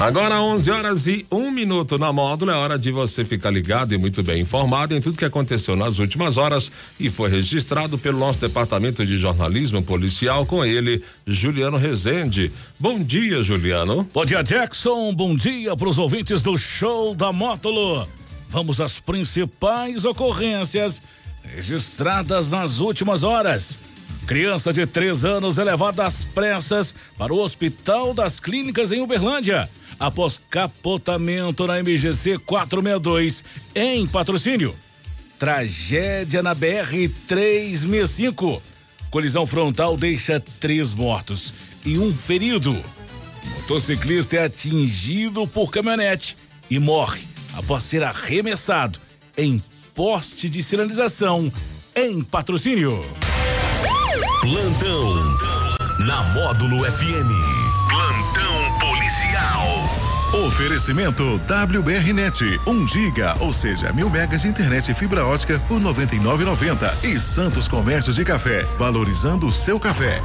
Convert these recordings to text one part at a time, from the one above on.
Agora 11 horas e um minuto na módulo, é hora de você ficar ligado e muito bem informado em tudo que aconteceu nas últimas horas e foi registrado pelo nosso departamento de jornalismo policial com ele, Juliano Rezende. Bom dia, Juliano. Bom dia, Jackson. Bom dia para os ouvintes do show da módulo. Vamos às principais ocorrências registradas nas últimas horas. Criança de três anos é levada às pressas para o Hospital das Clínicas em Uberlândia, após capotamento na MGC 462, em patrocínio. Tragédia na BR 365. Colisão frontal deixa três mortos e um ferido. Motociclista é atingido por caminhonete e morre após ser arremessado em poste de sinalização em patrocínio. Plantão na Módulo FM. Oferecimento WBRnet, 1 um giga, ou seja, mil megas de internet e fibra ótica por 99,90 e Santos Comércio de Café, valorizando o seu café.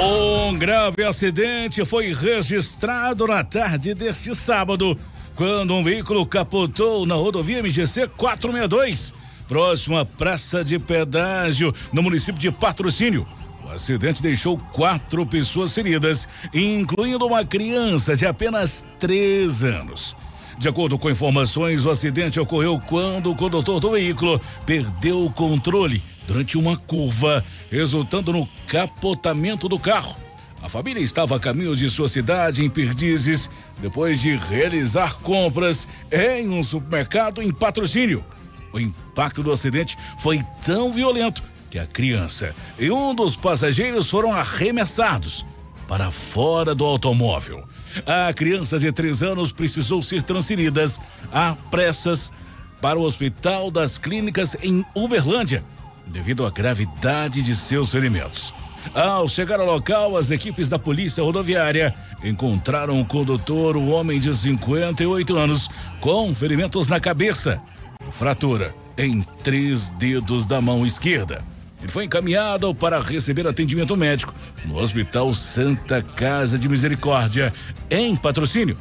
Um grave acidente foi registrado na tarde deste sábado, quando um veículo capotou na rodovia MGC 462 próximo à Praça de Pedágio, no município de Patrocínio. O acidente deixou quatro pessoas feridas, incluindo uma criança de apenas três anos. De acordo com informações, o acidente ocorreu quando o condutor do veículo perdeu o controle durante uma curva, resultando no capotamento do carro. A família estava a caminho de sua cidade em Perdizes, depois de realizar compras em um supermercado em patrocínio. O impacto do acidente foi tão violento que a criança e um dos passageiros foram arremessados para fora do automóvel. A criança de três anos precisou ser transferida a pressas para o Hospital das Clínicas em Uberlândia, devido à gravidade de seus ferimentos. Ao chegar ao local, as equipes da Polícia Rodoviária encontraram o condutor, um homem de 58 anos, com ferimentos na cabeça fratura em três dedos da mão esquerda. Ele foi encaminhado para receber atendimento médico no Hospital Santa Casa de Misericórdia, em patrocínio.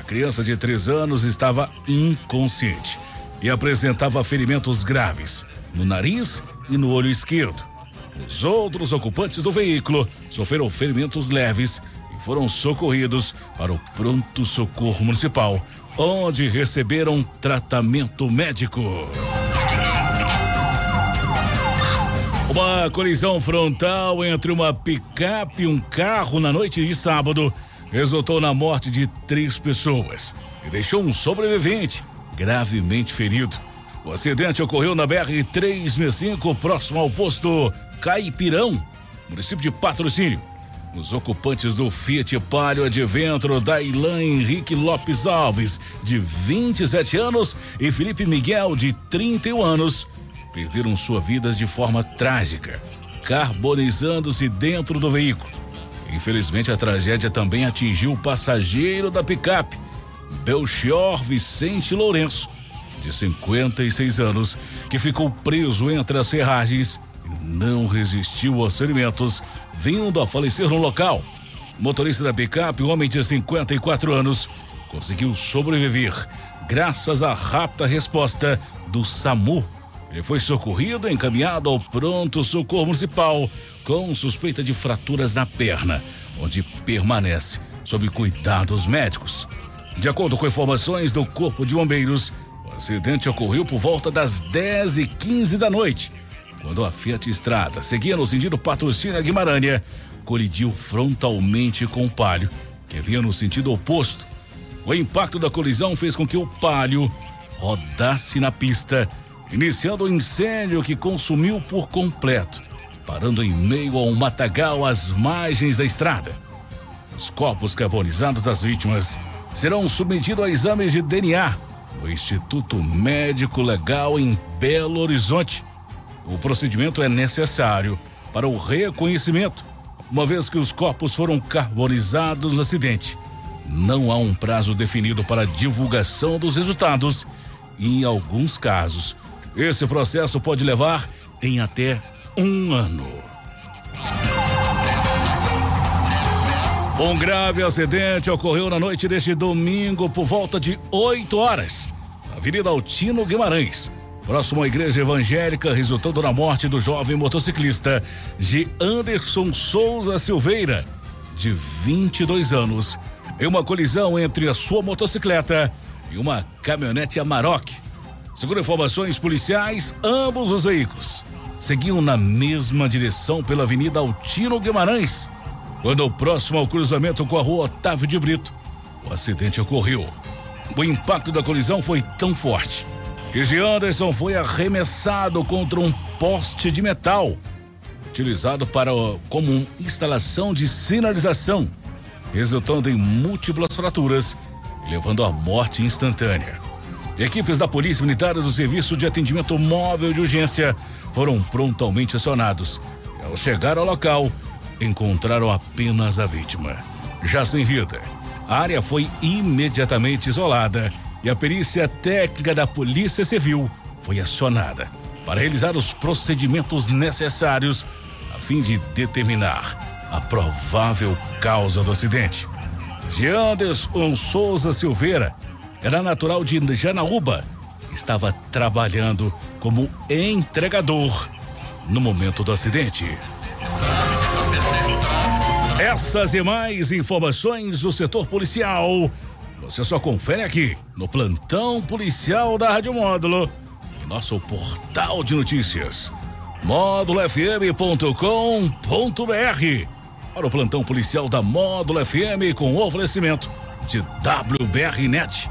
A criança de três anos estava inconsciente e apresentava ferimentos graves no nariz e no olho esquerdo. Os outros ocupantes do veículo sofreram ferimentos leves e foram socorridos para o pronto socorro municipal onde receberam tratamento médico. Uma colisão frontal entre uma picape e um carro na noite de sábado resultou na morte de três pessoas e deixou um sobrevivente gravemente ferido. O acidente ocorreu na BR-365, próximo ao posto Caipirão, município de Patrocínio. Os ocupantes do Fiat Palio Adventro, Dailan Henrique Lopes Alves, de 27 anos, e Felipe Miguel, de 31 anos, perderam suas vidas de forma trágica, carbonizando-se dentro do veículo. Infelizmente, a tragédia também atingiu o passageiro da picape, Belchior Vicente Lourenço, de 56 anos, que ficou preso entre as ferragens e não resistiu aos ferimentos vindo a falecer no local. O motorista da picape, homem de 54 anos, conseguiu sobreviver graças à rápida resposta do SAMU. Ele foi socorrido e encaminhado ao pronto socorro municipal com suspeita de fraturas na perna, onde permanece sob cuidados médicos. De acordo com informações do Corpo de Bombeiros, o acidente ocorreu por volta das 10 e 15 da noite quando a Fiat Estrada seguia no sentido patrocínio Guimarães, colidiu frontalmente com o Palio, que vinha no sentido oposto. O impacto da colisão fez com que o Palio rodasse na pista, iniciando o um incêndio que consumiu por completo, parando em meio a um matagal às margens da estrada. Os corpos carbonizados das vítimas serão submetidos a exames de DNA no Instituto Médico Legal em Belo Horizonte o procedimento é necessário para o reconhecimento, uma vez que os corpos foram carbonizados no acidente. Não há um prazo definido para divulgação dos resultados e, em alguns casos, esse processo pode levar em até um ano. Um grave acidente ocorreu na noite deste domingo por volta de 8 horas, na Avenida Altino Guimarães, próximo à igreja evangélica, resultando na morte do jovem motociclista de Anderson Souza Silveira, de 22 anos, em uma colisão entre a sua motocicleta e uma caminhonete Amarok. Segundo informações policiais, ambos os veículos seguiam na mesma direção pela Avenida Altino Guimarães quando próximo ao cruzamento com a rua Otávio de Brito, o acidente ocorreu. O impacto da colisão foi tão forte que G. Anderson foi arremessado contra um poste de metal utilizado para como instalação de sinalização, resultando em múltiplas fraturas levando à morte instantânea. Equipes da Polícia Militar do Serviço de Atendimento Móvel de Urgência foram prontamente acionados. E ao chegar ao local, encontraram apenas a vítima. Já sem vida, a área foi imediatamente isolada e a perícia técnica da Polícia Civil foi acionada para realizar os procedimentos necessários a fim de determinar a provável causa do acidente. Jeanderson Souza Silveira era natural de Janaúba, estava trabalhando como entregador no momento do acidente. Essas e mais informações do setor policial. Você só confere aqui no plantão policial da Rádio Módulo e nosso portal de notícias módulofm.com.br. Para o plantão policial da Módulo FM com oferecimento de WBRnet,